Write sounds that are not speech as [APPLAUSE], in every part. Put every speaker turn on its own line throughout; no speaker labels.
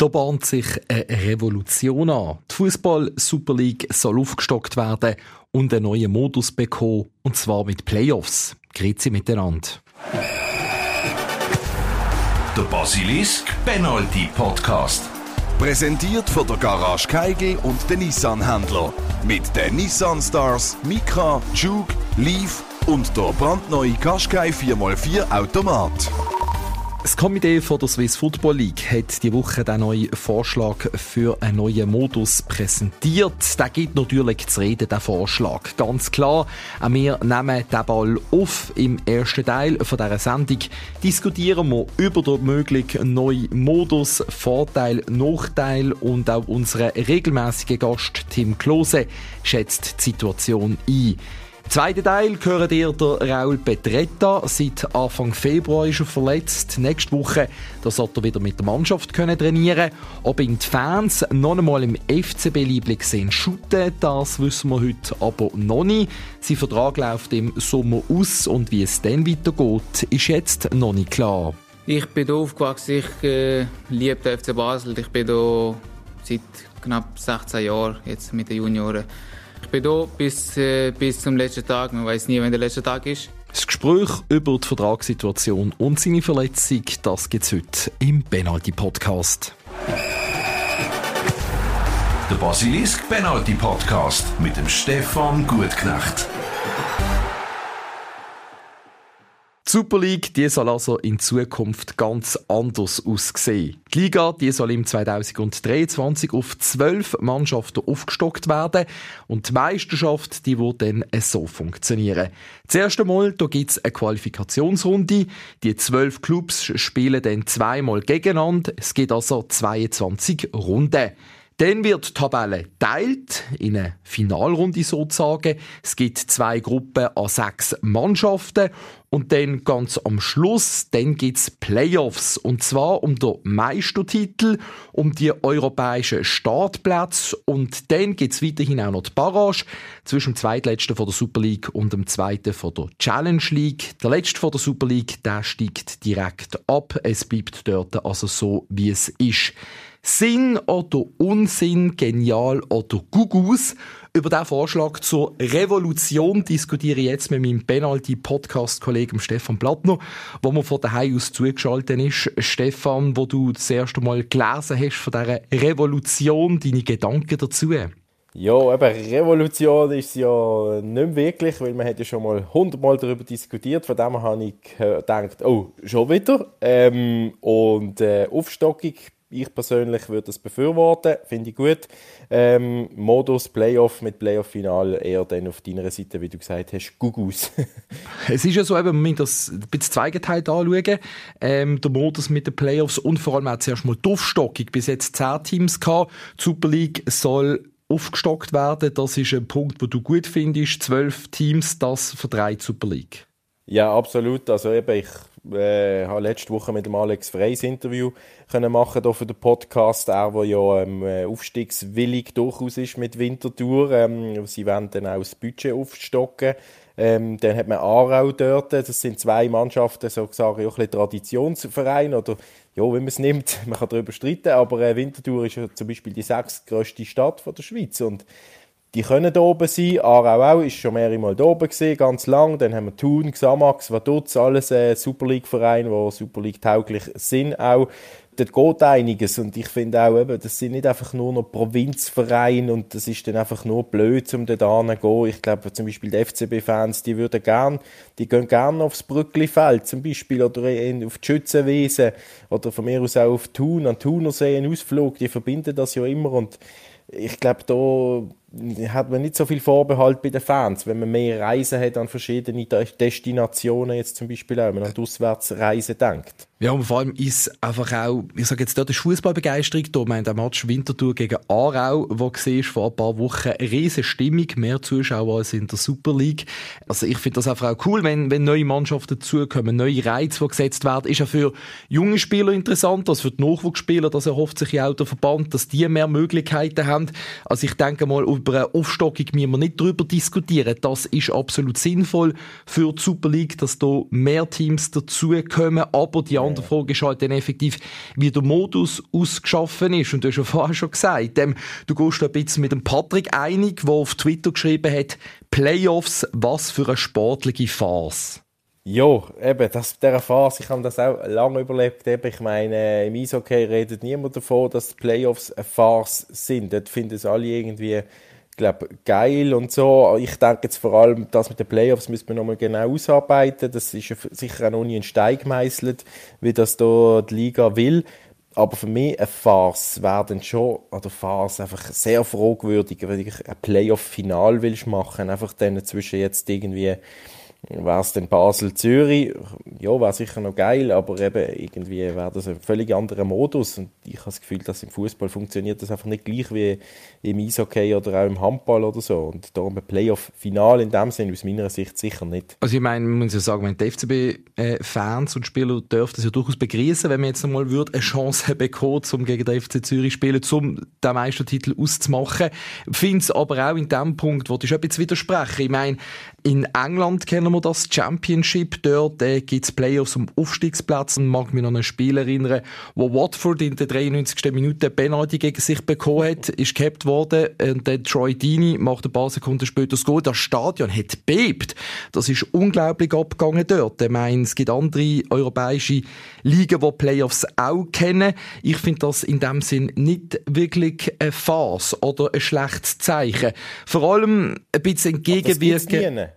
Da bahnt sich eine Revolution an. Die Fußball Super League soll aufgestockt werden und einen neuen Modus bekommen, und zwar mit Playoffs. Grüezi miteinander.
Der Basilisk Penalty Podcast.
Präsentiert von der Garage Keigel und den Nissan-Händler. Mit den Nissan Stars, Micra, Juke, Leaf und der brandneue Qashqai 4x4 Automat.
Das Komitee von der Swiss Football League hat die Woche den neuen Vorschlag für einen neuen Modus präsentiert. Der gibt natürlich zu reden, der Vorschlag. Ganz klar, wir nehmen den Ball auf. Im ersten Teil von dieser Sendung diskutieren wir über den möglichen neuen Modus, Vorteil, Nachteil und auch unser regelmäßiger Gast Tim Klose schätzt die Situation ein. Zweiter Teil gehört ihr der Raul Petretta. Seit Anfang Februar ist er verletzt. Nächste Woche sollte er wieder mit der Mannschaft können trainieren Ob ihn die Fans noch einmal im FCB-Liebling sehen shooten, das wissen wir heute aber noch nicht. Sein Vertrag läuft im Sommer aus und wie es dann weitergeht, ist jetzt noch nicht klar.
Ich bin hier aufgewachsen, ich äh, liebe den FC Basel. Ich bin hier seit knapp 16 Jahren jetzt mit den Junioren. Ich bin hier bis, äh, bis zum letzten Tag. Man weiß nie, wann der letzte Tag ist.
Das Gespräch über die Vertragssituation und seine Verletzung, das gibt es heute im Penalty Podcast.
Der Basilisk Penalty Podcast mit dem Stefan Gutknecht.
Die Super League die soll also in Zukunft ganz anders aussehen. Die Liga die soll im 2023 auf zwölf Mannschaften aufgestockt werden und die Meisterschaft die wird dann so funktionieren. Zuerst einmal da gibt es eine Qualifikationsrunde. Die zwölf Clubs spielen dann zweimal gegeneinander. Es gibt also 22 Runden. Dann wird die Tabelle teilt in eine Finalrunde sozusagen. Es gibt zwei Gruppen an sechs Mannschaften und dann ganz am Schluss, dann gibt's Playoffs und zwar um den Meistertitel, um die europäischen Startplätze und dann gibt's weiterhin auch noch die Barrage zwischen dem zweitletzten von der Super League und dem zweiten von der Challenge League. Der letzte von der Super League, der steigt direkt ab. Es bleibt dort also so, wie es ist. Sinn oder Unsinn, genial oder Gugus. Über diesen Vorschlag zur Revolution diskutiere ich jetzt mit meinem Penalty-Podcast-Kollegen Stefan Plattner, wo man von daheim aus zugeschaltet ist. Stefan, wo du das erste Mal gelesen hast von dieser Revolution, deine Gedanken dazu?
Ja, eben Revolution ist ja nicht wirklich, weil man hat ja schon mal hundertmal darüber diskutiert. Von dem habe ich gedacht, oh, schon wieder. Ähm, und äh, Aufstockung ich persönlich würde das befürworten, finde ich gut. Ähm, Modus Playoff mit Playoff-Final eher dann auf deiner Seite, wie du gesagt hast, Gugus. [LAUGHS]
es ist ja so, eben, man muss das ein bisschen zweigeteilt anschauen. Ähm, der Modus mit den Playoffs und vor allem auch zuerst mal die Aufstockung. Bis jetzt 10 Teams gehabt. Die Super League soll aufgestockt werden. Das ist ein Punkt, den du gut findest. Zwölf Teams, das für drei Super League.
Ja, absolut. Also eben, ich äh, habe letzte Woche mit dem Alex Freys Interview können machen hier für den Podcast. Er, der ja ähm, äh, aufstiegswillig durchaus ist mit Winterthur. Ähm, sie wollen dann auch das Budget aufstocken. Ähm, dann hat man Aarau dort. Das sind zwei Mannschaften, sozusagen, auch ein Traditionsverein oder ja, wie man es nimmt, [LAUGHS] man kann darüber streiten, aber äh, Winterthur ist ja zum Beispiel die sechstgrößte Stadt von der Schweiz und die können da oben sein. Aarau auch, ist schon mehrere Mal da oben gesehen, ganz lang. Dann haben wir Thun, Xamax, Vaduz, alles äh, Super League-Vereine, die Super League tauglich sind auch. Dort geht einiges und ich finde auch, eben, das sind nicht einfach nur noch Provinzvereine und das ist dann einfach nur blöd, um dort hinzugehen. Ich glaube zum Beispiel die FCB-Fans, die würden gern, die gehen gerne aufs Brücklifeld zum Beispiel oder auf die Schützenwiese oder von mir aus auch auf Thun, an Thunersee einen Ausflug, die verbinden das ja immer und ich glaube, da hat man nicht so viel Vorbehalt bei den Fans, wenn man mehr Reisen hat an verschiedene Destinationen, jetzt zum Beispiel auch, wenn man an die Auswärtsreisen denkt.
Ja, und vor allem ist einfach auch, ich sage jetzt dort, die Fußballbegeisterung da. Wir den Match Winterthur gegen Aarau, wo gesehen vor ein paar Wochen eine riesige Stimmung, mehr Zuschauer als in der Super League. Also ich finde das einfach auch cool, wenn, wenn neue Mannschaften dazukommen, neue Reize, die gesetzt werden. Ist ja für junge Spieler interessant, also für die Nachwuchsspieler, das erhofft sich ja auch der Verband, dass die mehr Möglichkeiten haben. Also ich denke mal, über eine Aufstockung müssen wir nicht darüber diskutieren. Das ist absolut sinnvoll für die Super League, dass da mehr Teams dazukommen, aber die andere Frage ist halt dann effektiv, wie der Modus ausgeschaffen ist. Und du hast ja vorher schon gesagt, ähm, du gehst ein bisschen mit dem Patrick einig, der auf Twitter geschrieben hat, Playoffs, was für eine sportliche Phase.
Ja, eben, das, dieser Phase, ich habe das auch lange überlebt. Eben, ich meine, im Eishockey redet niemand davon, dass die Playoffs eine Phase sind. Dort finden es alle irgendwie, glaube geil und so. Ich denke jetzt vor allem, das mit den Playoffs müssen wir nochmal genau ausarbeiten. Das ist sicher auch noch nie ein Stein gemeißelt, wie das da die Liga will. Aber für mich eine Phase wäre dann schon, oder Phase einfach sehr fragwürdig, wenn ich ein Playoff-Final willst machen, einfach dann zwischen jetzt irgendwie wäre es dann Basel-Zürich, ja, wäre sicher noch geil, aber eben irgendwie wäre das ein völlig anderer Modus und ich habe das Gefühl, dass im Fußball funktioniert das einfach nicht gleich wie im Eishockey oder auch im Handball oder so und darum ein Playoff-Final in dem Sinne aus meiner Sicht sicher nicht.
Also ich meine, man muss ja sagen, wenn die FCB-Fans und Spieler dürfen das ja durchaus begrüßen, wenn man jetzt einmal würde eine Chance [LAUGHS] bekommen, um gegen den FC Zürich spielen, um den Meistertitel auszumachen. Ich finde es aber auch in dem Punkt, wo ich bisschen widersprechen. Ich meine, in England kennen wir das Championship. Dort äh, gibt es Playoffs um Aufstiegsplatz. Und mag mich noch an ein Spiel erinnern, wo Watford in der 93. Minute Penalty gegen sich bekommen hat, ist gehabt worden. Und der Troy Deeney macht ein paar Sekunden später das Goal. Das Stadion hat bebt. Das ist unglaublich abgegangen dort. Ich meine, es gibt andere europäische Ligen, die Playoffs auch kennen. Ich finde das in dem Sinn nicht wirklich eine Phase oder ein schlechtes Zeichen. Vor allem ein bisschen entgegenwirken.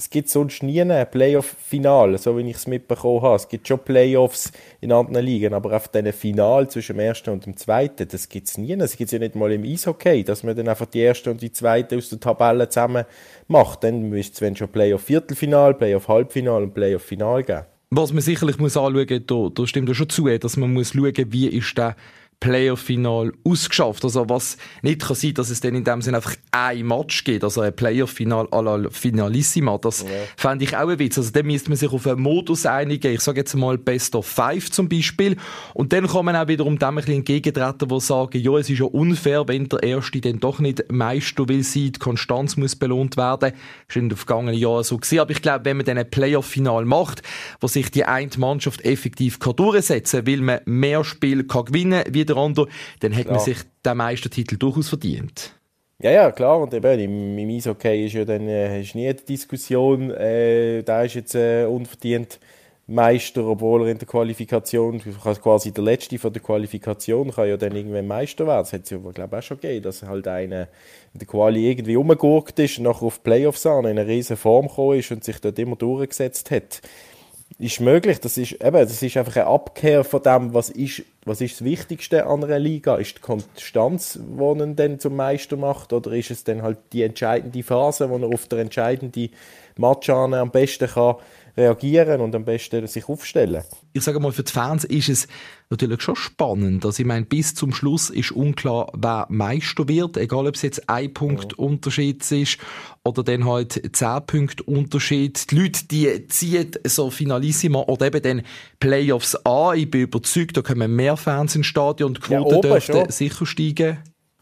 Es gibt sonst nie ein Playoff-Final, so wie ich es mitbekommen habe. Es gibt schon Playoffs in anderen Ligen, aber auf diesen Final zwischen dem ersten und dem zweiten, das gibt es nie. Das gibt es ja nicht mal im Eishockey, dass man dann einfach die erste und die zweite aus der Tabelle zusammen macht. Dann müsste es schon Playoff-Viertelfinal, Playoff-Halbfinal und Playoff-Final geben.
Was man sicherlich muss anschauen muss, da, da stimmt ja schon zu, dass man muss schauen, wie ist der Playoff-Final ausgeschafft. Also was nicht kann sein, dass es dann in dem Sinne einfach ein Match gibt, also ein Playoff-Final à la Finalissima. Das ja. fände ich auch ein Witz. Also dann müsste man sich auf einen Modus einigen. Ich sage jetzt mal Best of Five zum Beispiel. Und dann kann man auch wiederum dem ein bisschen entgegentreten, die sagen, ja, es ist ja unfair, wenn der Erste dann doch nicht Meister will sein, die Konstanz muss belohnt werden. Das ist in den vergangenen Jahren so gewesen. Aber ich glaube, wenn man dann ein Playoff-Final macht, wo sich die eine Mannschaft effektiv kann durchsetzen kann, weil man mehr Spiel kann gewinnen kann, andere, dann hat klar. man sich den Meistertitel durchaus verdient.
Ja, ja, klar. Und eben, im, im Eishockey ist ja dann äh, ist nie die Diskussion, äh, der ist jetzt äh, unverdient Meister, obwohl er in der Qualifikation, quasi der Letzte von der Qualifikation, kann ja dann irgendwann Meister werden. Das hat es ja, glaube ich, auch schon gegeben, dass halt einer in der Quali irgendwie umgegurkt ist und nachher auf Playoffs an in eine riesen Form gekommen ist und sich dort immer durchgesetzt hat ist möglich. Das ist, eben, das ist einfach eine Abkehr von dem, was ist, was ist das Wichtigste an einer Liga? Ist die Konstanz, die ihn zum Meister macht? Oder ist es dann halt die entscheidende Phase, wo er auf der entscheidenden Match am besten kann reagieren und am besten sich aufstellen.
Ich sage mal, für die Fans ist es natürlich schon spannend. Also ich meine, bis zum Schluss ist unklar, wer Meister wird, egal ob es jetzt ein Punkt ja. Unterschied ist oder dann halt zehn Punkte Unterschied. Die Leute, die ziehen so Finalissima oder eben dann Playoffs an. Ich bin überzeugt, da kommen mehr Fans ins Stadion und die Quote ja, dürfte sicher steigen.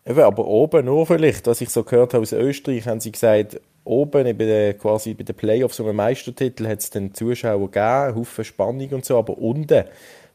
Eben, aber oben nur vielleicht, was ich so gehört habe aus Österreich, haben sie gesagt, oben bei den, quasi bei den Playoffs um den Meistertitel hat es dann Zuschauer gegeben, Haufen Spannung und so, aber unten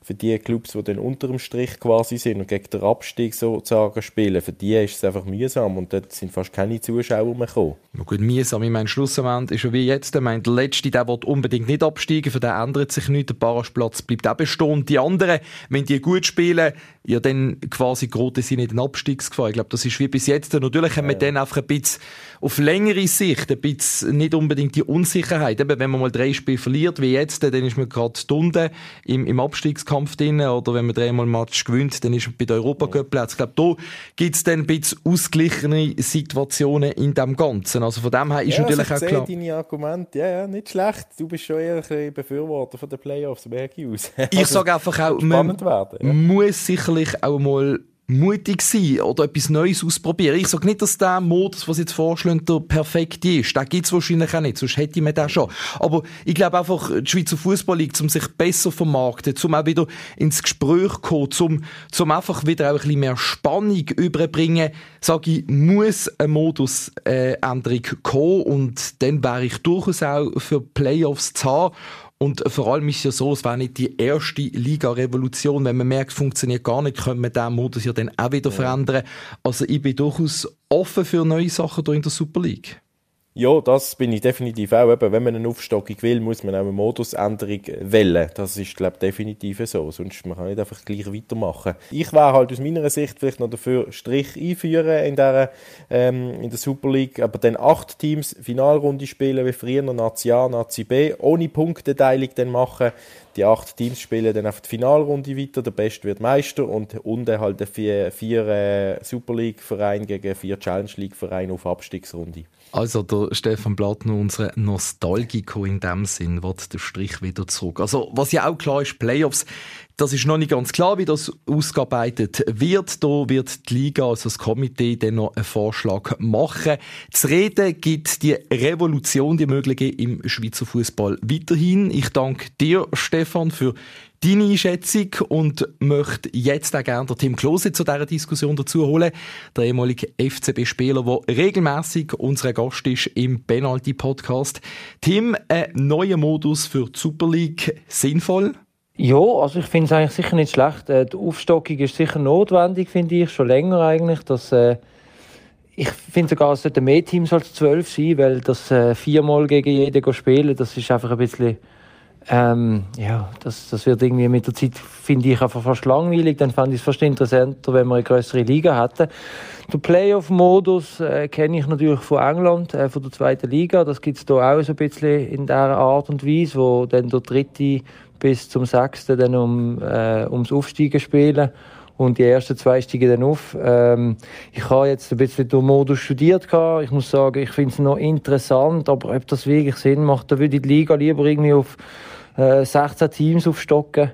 für die Clubs, die dann unter dem Strich quasi sind und gegen den Abstieg sozusagen spielen, für die ist es einfach mühsam und dort sind fast keine Zuschauer mehr gekommen.
Na gut, mühsam, ich meine, Schlussendlich ist schon wie jetzt, ich meine, der Letzte, der will unbedingt nicht absteigen, für den ändert sich nichts, der Barrageplatz bleibt auch bestehen. Die anderen, wenn die gut spielen, ja dann quasi Grote sind in den Abstiegsgefahr. Ich glaube, das ist wie bis jetzt. Natürlich haben wir ja. dann einfach ein bisschen auf längere Sicht ein bisschen nicht unbedingt die Unsicherheit. Eben, wenn man mal drei Spiele verliert, wie jetzt, dann ist man gerade Stunde im, im Abstiegskampf drin. Oder wenn man dreimal Match gewinnt, dann ist man bei den Europacup-Plätzen. Ich glaube, da gibt es dann ein bisschen ausgeglichene Situationen in dem Ganzen. Also von dem her ist
ja,
natürlich
also
auch klar.
deine Argumente, ja, ja, nicht schlecht. Du bist schon eher ein Befürworter von den Playoffs, merke ich aus.
Ich also, sage einfach auch, [LAUGHS] man werden, ja. muss sicherlich auch mal mutig sein oder etwas Neues ausprobieren. Ich sage nicht, dass der Modus, was jetzt vorschlägt, der perfekte ist. Den gibt es wahrscheinlich auch nicht, sonst hätte mir den schon. Aber ich glaube einfach, die Schweizer Fußball liegt, um sich besser vermarkten, um auch wieder ins Gespräch zu kommen, um, um einfach wieder auch ein bisschen mehr Spannung überbringen, sage ich, muss eine Modusänderung äh, kommen und dann wäre ich durchaus auch für Playoffs zu haben. Und vor allem ist es ja so, es wäre nicht die erste Liga-Revolution. Wenn man merkt, funktioniert gar nicht, können wir diesen Modus ja dann auch wieder ja. verändern. Also ich bin durchaus offen für neue Sachen hier in der Super League.
Ja, das bin ich definitiv auch. Eben, wenn man eine Aufstockung will, muss man auch eine Modusänderung wählen. Das ist, glaube ich, definitiv so. Sonst man kann nicht einfach gleich weitermachen. Ich wäre halt aus meiner Sicht vielleicht noch dafür, Strich einführen in der, ähm, in der Super League, aber dann acht Teams Finalrunde spielen, wie früher, Nazi A, Nazi B, ohne Punkteteilung dann machen. Die acht Teams spielen dann auf die Finalrunde weiter, der Beste wird Meister und unten halt vier, vier äh, Super League-Vereine gegen vier Challenge League-Vereine auf Abstiegsrunde.
Also der Stefan Blattner, unser Nostalgico in dem Sinn, wird der Strich wieder zurück. Also was ja auch klar ist, Playoffs, das ist noch nicht ganz klar, wie das ausgearbeitet wird. Da wird die Liga, also das Komitee, dann noch einen Vorschlag machen. Zu reden gibt die Revolution, die mögliche im Schweizer Fußball weiterhin. Ich danke dir, Stefan, für deine Einschätzung und möchte jetzt auch gerne Tim Klose zu dieser Diskussion dazu holen. Der ehemalige FCB-Spieler, der regelmäßig unser Gast ist im Penalty-Podcast. Tim, ein neuer Modus für die Super League, sinnvoll?
Ja, also ich finde es eigentlich sicher nicht schlecht. Äh, die Aufstockung ist sicher notwendig, finde ich, schon länger eigentlich. Dass, äh, ich finde sogar, es sollten mehr Teams als zwölf sein, weil das äh, viermal gegen jeden spielen, das ist einfach ein bisschen ähm, ja, das, das wird irgendwie mit der Zeit, finde ich, einfach fast langweilig. Dann fand ich es fast interessanter, wenn wir eine größere Liga hätten. Den Playoff-Modus äh, kenne ich natürlich von England, äh, von der zweiten Liga. Das gibt es hier auch so ein bisschen in dieser Art und Weise, wo dann der dritte bis zum sechsten dann um, äh, ums Aufsteigen spielen und die ersten zwei steigen dann auf. Ähm, ich habe jetzt ein bisschen den Modus studiert. Ich muss sagen, ich finde es noch interessant, aber ob das wirklich Sinn macht, da würde ich die Liga lieber irgendwie auf äh, 16 Teams aufstocken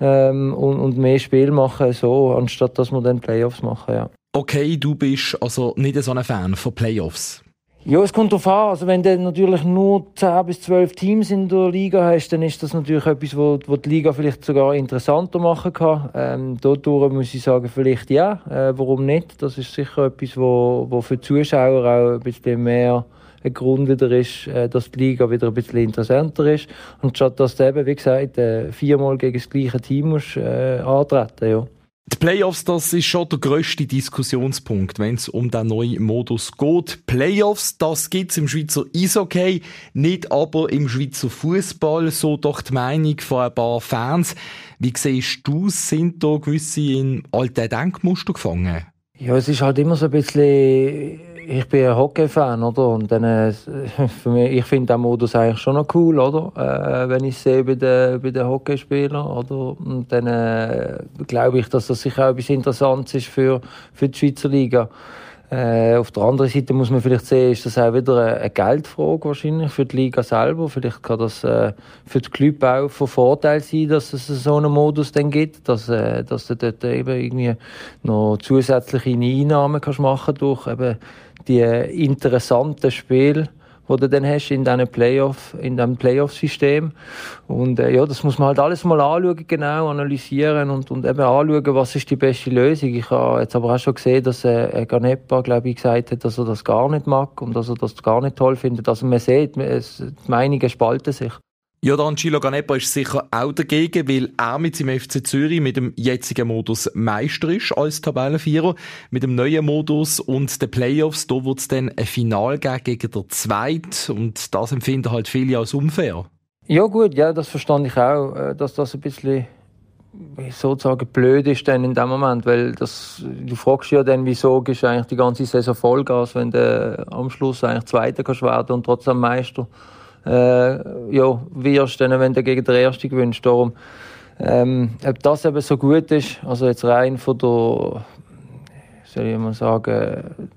ähm, und, und mehr Spiel machen, so, anstatt dass wir dann Playoffs machen. Ja.
Okay, du bist also nicht so ein Fan von Playoffs.
Ja, es kommt darauf an. Also wenn du natürlich nur 10 bis 12 Teams in der Liga hast, dann ist das natürlich etwas, wo, wo die Liga vielleicht sogar interessanter machen kann. Ähm, dadurch muss ich sagen, vielleicht ja. Äh, warum nicht? Das ist sicher etwas, wo, wo für die Zuschauer auch ein bisschen mehr ein Grund wieder ist, äh, dass die Liga wieder ein bisschen interessanter ist. Und statt dass du eben, wie gesagt, äh, viermal gegen das gleiche Team musst, äh, antreten ja.
Die Playoffs, das ist schon der grösste Diskussionspunkt, wenn es um den neuen Modus geht. Playoffs, das gibt's im Schweizer Eishockey, nicht aber im Schweizer Fußball, so doch die Meinung von ein paar Fans. Wie siehst du, sind da gewisse in alte Denkmuster gefangen?
Ja, es ist halt immer so ein bisschen ich bin ein Hockey-Fan, oder? Und dann, äh, [LAUGHS] mich, ich finde den Modus eigentlich schon noch cool, oder? Äh, wenn ich sehe bei den, bei den Hockeyspielern, oder? Und dann äh, glaube ich, dass das sicher auch etwas Interessantes ist für, für die Schweizer Liga. Äh, auf der anderen Seite muss man vielleicht sehen, ist das auch wieder eine, eine Geldfrage wahrscheinlich für die Liga selber. Vielleicht kann das äh, für die Club auch von Vorteil sein, dass es so einen Modus dann gibt, dass, äh, dass du dort eben irgendwie noch zusätzliche Einnahmen kannst machen durch eben die interessanten Spiele, die du dann hast in diesem Playoff, in diesem Playoff-System. Und äh, ja, das muss man halt alles mal anschauen, genau analysieren und, und eben anschauen, was ist die beste Lösung. Ich habe jetzt aber auch schon gesehen, dass äh, Ganepa, glaube ich, gesagt hat, dass er das gar nicht mag und dass er das gar nicht toll findet. Also man sieht, es, die Meinungen spalten sich.
Angelo Ganepa ist sicher auch dagegen, weil er mit seinem FC Zürich mit dem jetzigen Modus Meister ist als Tabellenvierer. Mit dem neuen Modus und den Playoffs, da wird es dann ein Final geben gegen der Zweit und das empfinden halt viele als unfair.
Ja gut, ja, das verstand ich auch, äh, dass das ein bisschen sozusagen blöd ist dann in dem Moment, weil das, du fragst ja dann, wieso ist eigentlich die ganze Saison Vollgas, wenn du am Schluss eigentlich Zweiter kannst werden und trotzdem Meister äh, ja, wirst, wenn du gegen den Ersten gewinnst. Darum, ähm, ob das eben so gut ist, also jetzt rein von der, soll ich mal sagen,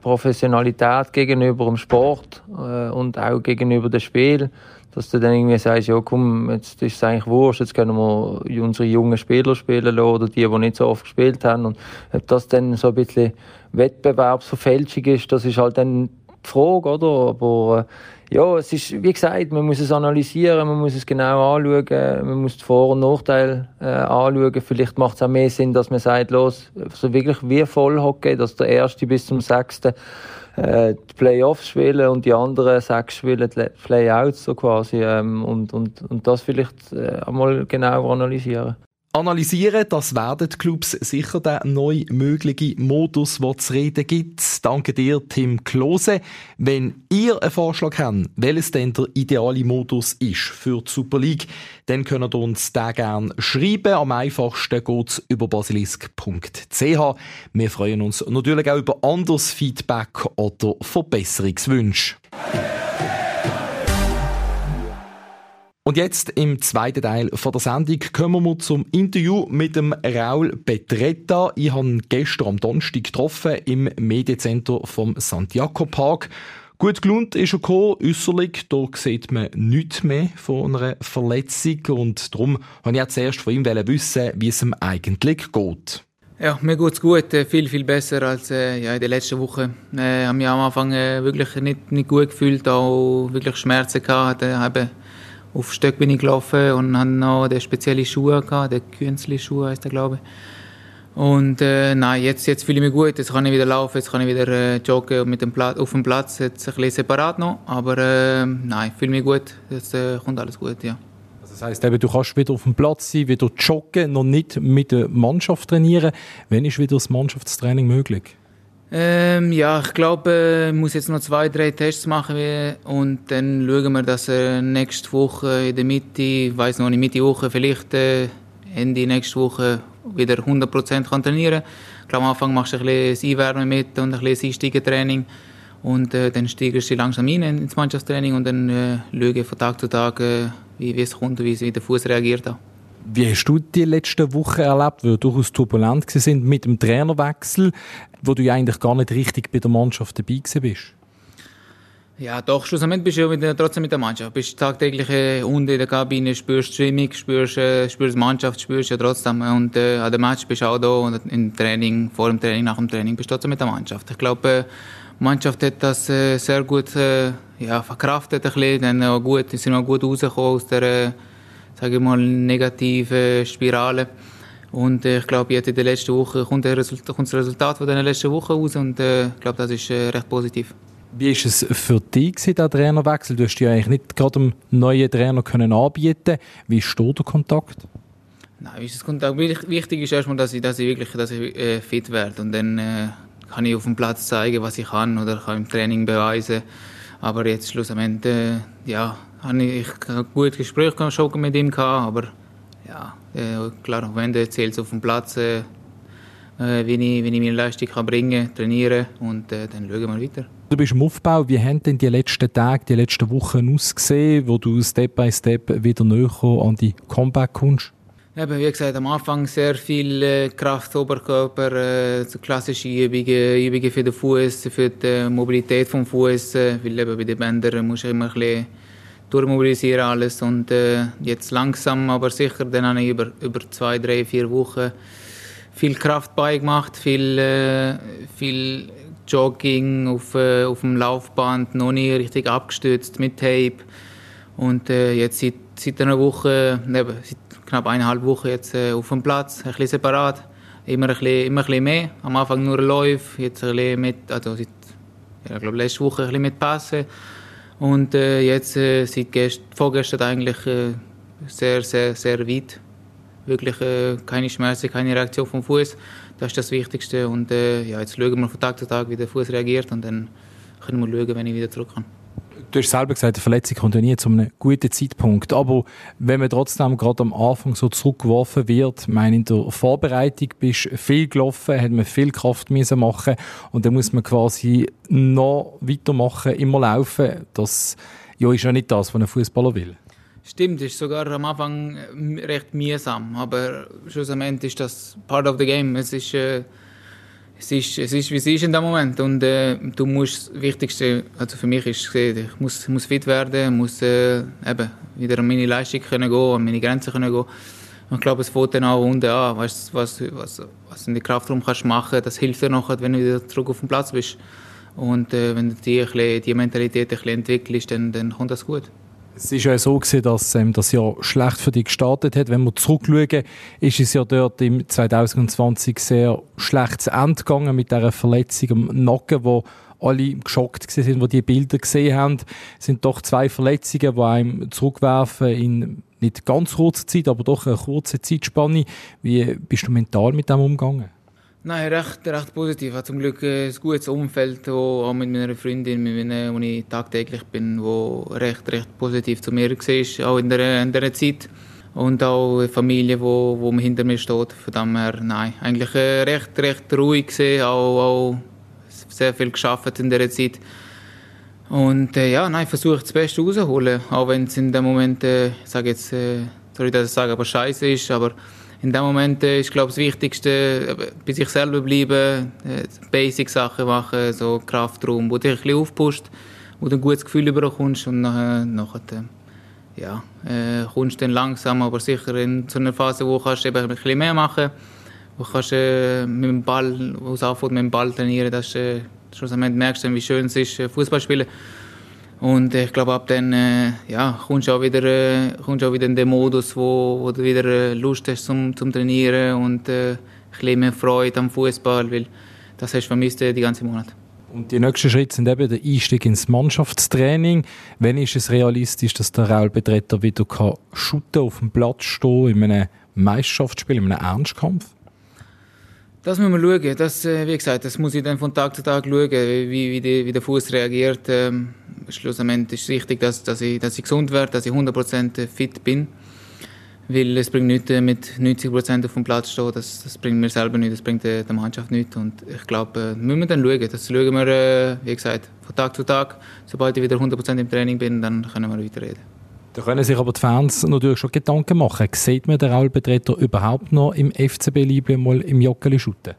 Professionalität gegenüber dem Sport äh, und auch gegenüber dem Spiel, dass du dann irgendwie sagst, ja komm, jetzt ist es eigentlich wurscht, jetzt können wir unsere jungen Spieler spielen lassen oder die, die nicht so oft gespielt haben und ob das dann so ein bisschen Wettbewerbsverfälschung ist, das ist halt dann die Frage, oder? Aber ja, es ist, wie gesagt, man muss es analysieren, man muss es genau anschauen, man muss die Vor- und Nachteile äh, anschauen. Vielleicht macht es auch mehr Sinn, dass man sagt, los, so wirklich wie Vollhockey, dass der Erste bis zum Sechsten äh, die Playoffs spielen und die anderen sechs spielen die Playouts so quasi ähm, und, und, und das vielleicht äh, einmal genauer analysieren.
Analysieren, das werden die Clubs sicher der neu mögliche Modus, der zu reden gibt. Danke dir, Tim Klose. Wenn ihr einen Vorschlag habt, welches denn der ideale Modus ist für die Super League, dann könnt ihr uns den gerne schreiben. Am einfachsten geht es über basilisk.ch. Wir freuen uns natürlich auch über anderes Feedback oder Verbesserungswünsche. Und jetzt im zweiten Teil von der Sendung kommen wir zum Interview mit dem Raul Petretta. Ich habe ihn gestern am Donnerstag getroffen im Mediencenter vom Santiago Park. Gut gelohnt ist er gekommen, äußerlich, da sieht man nichts mehr von einer Verletzung und darum wollte ich auch zuerst von ihm wissen, wie es ihm eigentlich geht.
Ja, mir geht's gut, äh, viel, viel besser als äh, ja, in der letzten Woche. Äh, habe mich am Anfang äh, wirklich nicht, nicht gut gefühlt, auch wirklich Schmerzen gehabt, äh, habe auf Stöck bin ich gelaufen und hatte noch den speziellen Schuhe gehabt, den Künstli-Schuh heißt der, glaube ich. Und äh, nein, jetzt, jetzt fühle ich mich gut, jetzt kann ich wieder laufen, jetzt kann ich wieder äh, joggen mit dem Platz, auf dem Platz, jetzt ein bisschen separat noch, aber äh, nein, fühle mich gut, jetzt äh, kommt alles gut, ja.
Also das eben, du kannst wieder auf dem Platz sein, wieder joggen, noch nicht mit der Mannschaft trainieren. Wann ist wieder das Mannschaftstraining möglich?
Ähm, ja, ich glaube, ich muss jetzt noch zwei, drei Tests machen und dann schauen wir, dass er nächste Woche in der Mitte, ich weiß noch nicht, Mitte Woche, vielleicht äh, Ende nächste Woche wieder 100% kann trainieren kann. Ich glaube, am Anfang machst du ein bisschen Einwärmen mit und ein bisschen Einsteigetraining und äh, dann steigst du langsam rein ins Mannschaftstraining und dann äh, schauen von Tag zu Tag, äh, wie, wie es kommt und wie, der Fuß reagiert. Auch.
Wie hast du die letzten Wochen erlebt, die durchaus turbulent sind mit dem Trainerwechsel, wo du ja eigentlich gar nicht richtig bei der Mannschaft dabei bist?
Ja, doch, schlussendlich bist du ja mit, trotzdem mit der Mannschaft. Bist tagtäglich äh, unten in der Kabine, spürst Stimmung, spürst, äh, spürst die Mannschaft, spürst ja trotzdem. Und äh, an dem Match bist du auch da und im Training, vor dem Training, nach dem Training bist du trotzdem mit der Mannschaft. Ich glaube, äh, die Mannschaft hat das äh, sehr gut äh, ja, verkraftet, ein bisschen, dann auch gut, sind auch gut rausgekommen aus der äh, sage ich mal, negative Spirale. Und äh, ich glaube, jetzt in der letzten Woche kommt, Resultat, kommt das Resultat von der letzten Woche raus und äh, ich glaube, das ist äh, recht positiv.
Wie war es für dich, der Trainerwechsel? Du hast ja eigentlich nicht gerade einen neuen Trainer können anbieten Wie ist der Kontakt?
Nein, ist das Kontakt? Wichtig ist erstmal, dass ich, dass ich wirklich dass ich, äh, fit werde. Und dann äh, kann ich auf dem Platz zeigen, was ich kann oder kann im Training beweisen. Aber jetzt schlussendlich, äh, ja, habe ich ein gutes Gespräch schon mit ihm gehabt, aber ja, äh, klar, am Ende zählt es auf dem Platz, äh, wie, ich, wie ich meine Leistung kann bringen kann, trainieren und äh, dann schauen wir weiter.
Du bist im Aufbau. Wie haben denn die letzten Tage, die letzten Wochen ausgesehen, wo du Step by Step wieder näher an die Comeback kommst?
Eben, wie gesagt, am Anfang sehr viel äh, Kraft, Oberkörper, äh, klassische Übungen, Übungen für den Fuß, für die Mobilität vom Fuß, äh, weil eben bei den Bändern musst du immer ein bisschen durchmobilisieren alles und äh, jetzt langsam, aber sicher, dann habe ich über, über zwei, drei, vier Wochen viel Kraft beigemacht, viel, äh, viel Jogging auf, äh, auf dem Laufband, noch nie richtig abgestützt mit Tape. Und äh, jetzt seit, seit einer Woche, eben, seit knapp eineinhalb Wochen jetzt äh, auf dem Platz, ein bisschen separat, immer ein bisschen, immer ein bisschen mehr, am Anfang nur Läufe, jetzt ein bisschen mit, also seit, ja, ich glaube letzte Woche ein bisschen mit Passen und äh, jetzt äh, seit gest vorgestern eigentlich äh, sehr, sehr, sehr weit. Wirklich äh, keine Schmerzen, keine Reaktion vom Fuß. Das ist das Wichtigste. Und äh, ja, jetzt schauen wir von Tag zu Tag, wie der Fuß reagiert und dann können wir schauen, wenn ich wieder zurück kann.
Du hast selber gesagt, die Verletzung kommt ja nie zu einem guten Zeitpunkt. Aber wenn man trotzdem gerade am Anfang so zurückgeworfen wird, meine in der Vorbereitung bist viel gelaufen, hat man viel Kraft müssen machen und dann muss man quasi noch weitermachen, immer laufen. Das ja, ist ja nicht das, was ein Fußballer will.
Stimmt, ist sogar am Anfang recht mühsam, aber schlussendlich ist das part of the game. Es ist äh es ist, es ist, wie es ist in dem Moment. Und äh, du musst, das Wichtigste, also für mich ist ich muss, muss fit werden, muss äh, eben wieder an meine Leistung können gehen, an meine Grenzen können gehen. Und ich glaube, es fängt dann auch unten an, weißt, was, was, was in der Kraftraum kannst machen, das hilft dir nachher, wenn du wieder zurück auf dem Platz bist. Und äh, wenn du die, die Mentalität ein bisschen entwickelst, dann, dann kommt das gut.
Es ist ja so gewesen, dass ähm, das Jahr schlecht für dich gestartet hat. Wenn wir zurückschauen, ist es ja dort im 2020 sehr schlecht zu Ende gegangen mit dieser Verletzung am Nacken, wo alle geschockt sind, die die Bilder gesehen haben. Es sind doch zwei Verletzungen, die einem zurückwerfen in nicht ganz kurzer Zeit, aber doch eine kurze Zeitspanne. Wie bist du mental mit dem umgegangen?
Nein, recht, recht positiv. Ich habe zum Glück ein gutes Umfeld, wo auch mit meiner Freundin, mit meiner, wo ich tagtäglich bin, wo recht, recht positiv zu mir war, auch in dieser, in dieser Zeit. Und auch eine Familie, wo, wo hinter mir steht. Von dem her, nein, eigentlich äh, recht, recht ruhig gesehen, auch, auch sehr viel geschafft in dieser Zeit. Und äh, ja, nein, versuche das Beste rauszuholen, auch wenn es in dem Moment, äh, sage jetzt, äh, sorry, dass ich sage, aber scheiße ist, aber in dem Moment äh, ist, glaube das Wichtigste, äh, bei sich selber bleiben, äh, Basic-Sachen machen, so Kraftraum, wo dich ein bisschen aufpusht, wo du ein gutes Gefühl bekommst und nachher, nachher ja, äh, kommst dann langsam, aber sicher in so einer Phase, wo du kannst eben ein bisschen mehr machen wo du kannst äh, mit dem Ball, wo es anfängt, mit dem Ball trainieren, das ist, äh, schlussendlich merkst du, wie schön es ist, Fußball spielen. Und ich glaube, ab dann äh, ja, kommst du auch wieder, äh, kommst auch wieder in den Modus, wo, wo du wieder äh, Lust hast zum, zum Trainieren und äh, ein bisschen mehr Freude am Fußball, weil das hast du vermisst äh, die ganze Monat.
Und die nächsten Schritte sind eben der Einstieg ins Mannschaftstraining. Wann ist es realistisch, dass der Raul Betreter wieder kann auf dem Platz stehen in einem Meisterschaftsspiel, in einem Ernstkampf?
Das müssen wir schauen. Das, äh, wie gesagt, das muss ich dann von Tag zu Tag schauen, wie, wie, die, wie der Fuß reagiert. Ähm, schlussendlich ist es wichtig, dass, dass, ich, dass ich gesund werde, dass ich 100% fit bin. Weil es bringt nichts, äh, mit 90% auf dem Platz stehen. Das, das bringt mir selber nichts, das bringt der, der Mannschaft nichts. Und ich glaube, äh, müssen wir dann schauen. Das schauen wir, äh, wie gesagt, von Tag zu Tag. Sobald ich wieder 100% im Training bin, dann können wir weiterreden.
Da können sich aber die Fans natürlich schon Gedanken machen. Sieht man den Raul überhaupt noch im FCB Liebe mal im Joggeli shooten?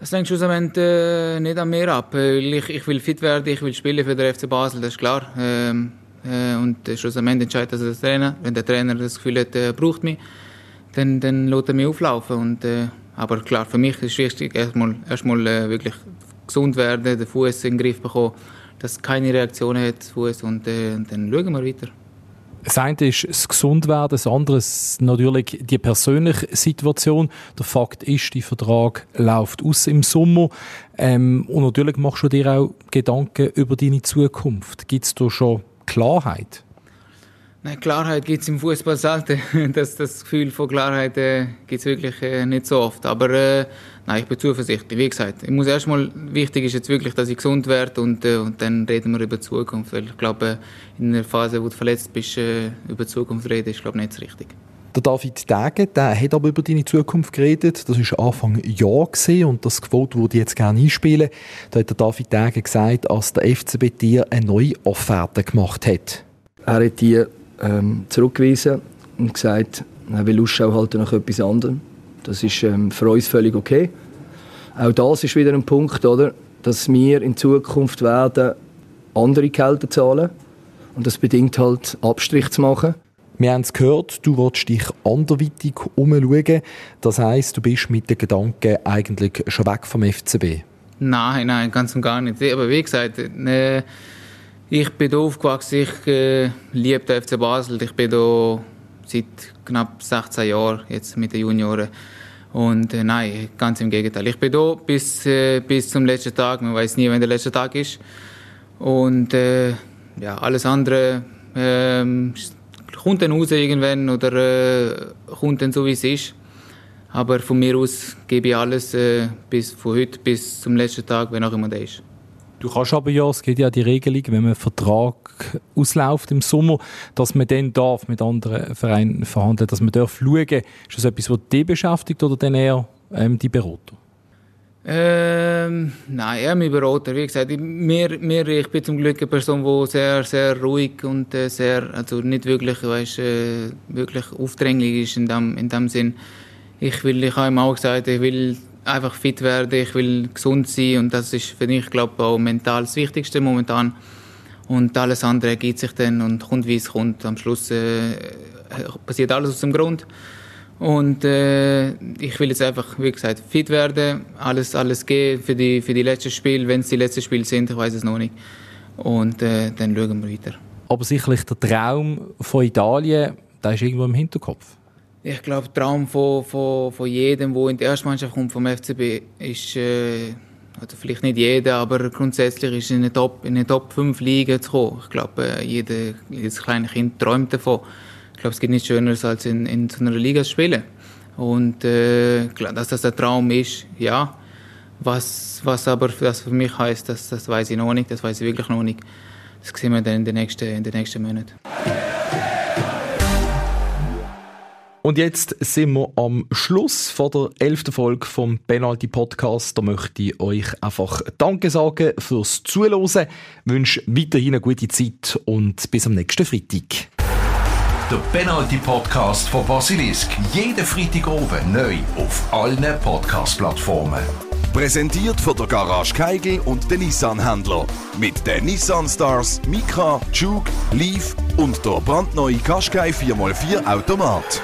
Das hängt schlussendlich äh, nicht an mir ab. Ich, ich, will fit werden, ich will spielen für den FC Basel, das ist klar. Ähm, äh, und schlussendlich entscheidet das der Trainer. Wenn der Trainer das Gefühl hat, er braucht mich, dann, dann lässt er mich auflaufen. Und, äh, aber klar, für mich ist es wichtig, erstmal, erstmal äh, wirklich gesund werden, den Fuß in den Griff bekommen dass keine Reaktion hat Fuß und äh, dann schauen wir weiter.
Das eine ist das Gesundwerden, das andere ist natürlich die persönliche Situation. Der Fakt ist, der Vertrag läuft aus im Sommer. Ähm, und natürlich machst du dir auch Gedanken über deine Zukunft. Gibt es da schon Klarheit?
Nein, Klarheit gibt es im Fußball selten. [LAUGHS] Das, das Gefühl von Klarheit äh, gibt es wirklich äh, nicht so oft. Aber äh, nein, ich bin zuversichtlich. Wie gesagt, ich muss erstmal, wichtig ist jetzt wirklich, dass ich gesund werde und, äh, und dann reden wir über die Zukunft. Weil ich glaube, in einer Phase, wo du verletzt bist, äh, über die Zukunft reden, ist glaube nicht so richtig.
Der David Degen, der hat aber über deine Zukunft geredet. Das war Anfang Jahr gewesen, und das Quote würde ich jetzt gerne einspielen. Da hat der David Degen gesagt, als der FCB dir eine neue Offerte gemacht hat.
Er hat die ähm, zurückgewiesen und gesagt, er will Ausschau halten nach etwas anderem. Das ist ähm, für uns völlig okay. Auch das ist wieder ein Punkt, oder, dass wir in Zukunft werden andere Gehälter zahlen und das bedingt halt Abstrich zu machen.
Wir haben es gehört, du willst dich anderweitig umschauen. Das heisst, du bist mit den Gedanken eigentlich schon weg vom FCB.
Nein, nein, ganz und gar nicht. Aber wie gesagt, äh, ich bin hier aufgewachsen, ich äh, liebe den FC Basel. Ich bin hier seit knapp 16 Jahren jetzt mit den Junioren. Und äh, nein, ganz im Gegenteil. Ich bin hier bis, äh, bis zum letzten Tag. Man weiß nie, wann der letzte Tag ist. Und äh, ja, alles andere ähm, kommt dann raus irgendwann oder äh, kommt dann so, wie es ist. Aber von mir aus gebe ich alles äh, bis von heute bis zum letzten Tag, wenn auch immer der ist.
Du kannst aber ja, es gibt ja die Regelung, wenn man einen Vertrag ausläuft im Sommer, dass man dann darf mit anderen Vereinen verhandeln, dass man darf schauen. Ist das etwas, was dich beschäftigt oder dann eher ähm, die Berater?
Ähm, nein, eher mein Berater. Wie gesagt, mir, mir, ich bin zum Glück eine Person, die sehr, sehr ruhig und äh, sehr, also nicht wirklich, weißt, äh, wirklich aufdringlich ist in dem, in dem Sinn. Ich will, ich habe ihm auch gesagt, ich will einfach fit werden, ich will gesund sein und das ist für mich, glaube auch mental das Wichtigste momentan. Und alles andere ergibt sich dann und kommt, wie es kommt. Am Schluss äh, passiert alles aus dem Grund. Und äh, ich will jetzt einfach, wie gesagt, fit werden, alles, alles gehen für die, für die letzten Spiele, wenn es die letzten Spiele sind, ich weiß es noch nicht. Und äh, dann schauen wir weiter.
Aber sicherlich der Traum von Italien, der ist irgendwo im Hinterkopf.
Ich glaube, der Traum von, von, von jedem, der in die erste Mannschaft kommt vom FCB, ist, äh, oder vielleicht nicht jeder, aber grundsätzlich ist in eine Top, in eine Top 5 Liga zu kommen. Ich glaube, äh, jede, jedes kleine Kind träumt davon. Ich glaube, es gibt nichts Schöneres, als in, in so einer Liga zu spielen. Und äh, dass das der Traum ist, ja. Was, was aber das für mich heißt, das, das weiß ich noch nicht, das weiß ich wirklich noch nicht. Das sehen wir dann in den nächsten, in den nächsten Monaten.
Und jetzt sind wir am Schluss von der elften Folge vom Penalty Podcast. Da möchte ich euch einfach Danke sagen fürs Zuhören. Wünsche weiterhin eine gute Zeit und bis am nächsten Freitag.
Der Penalty Podcast von Basilisk. Jeden Freitag oben neu auf allen Podcast-Plattformen.
Präsentiert von der Garage Keigel und den Nissan-Händler. Mit den Nissan Stars, Micra, Juke, Leaf und der brandneue Qashqai 4x4 Automat.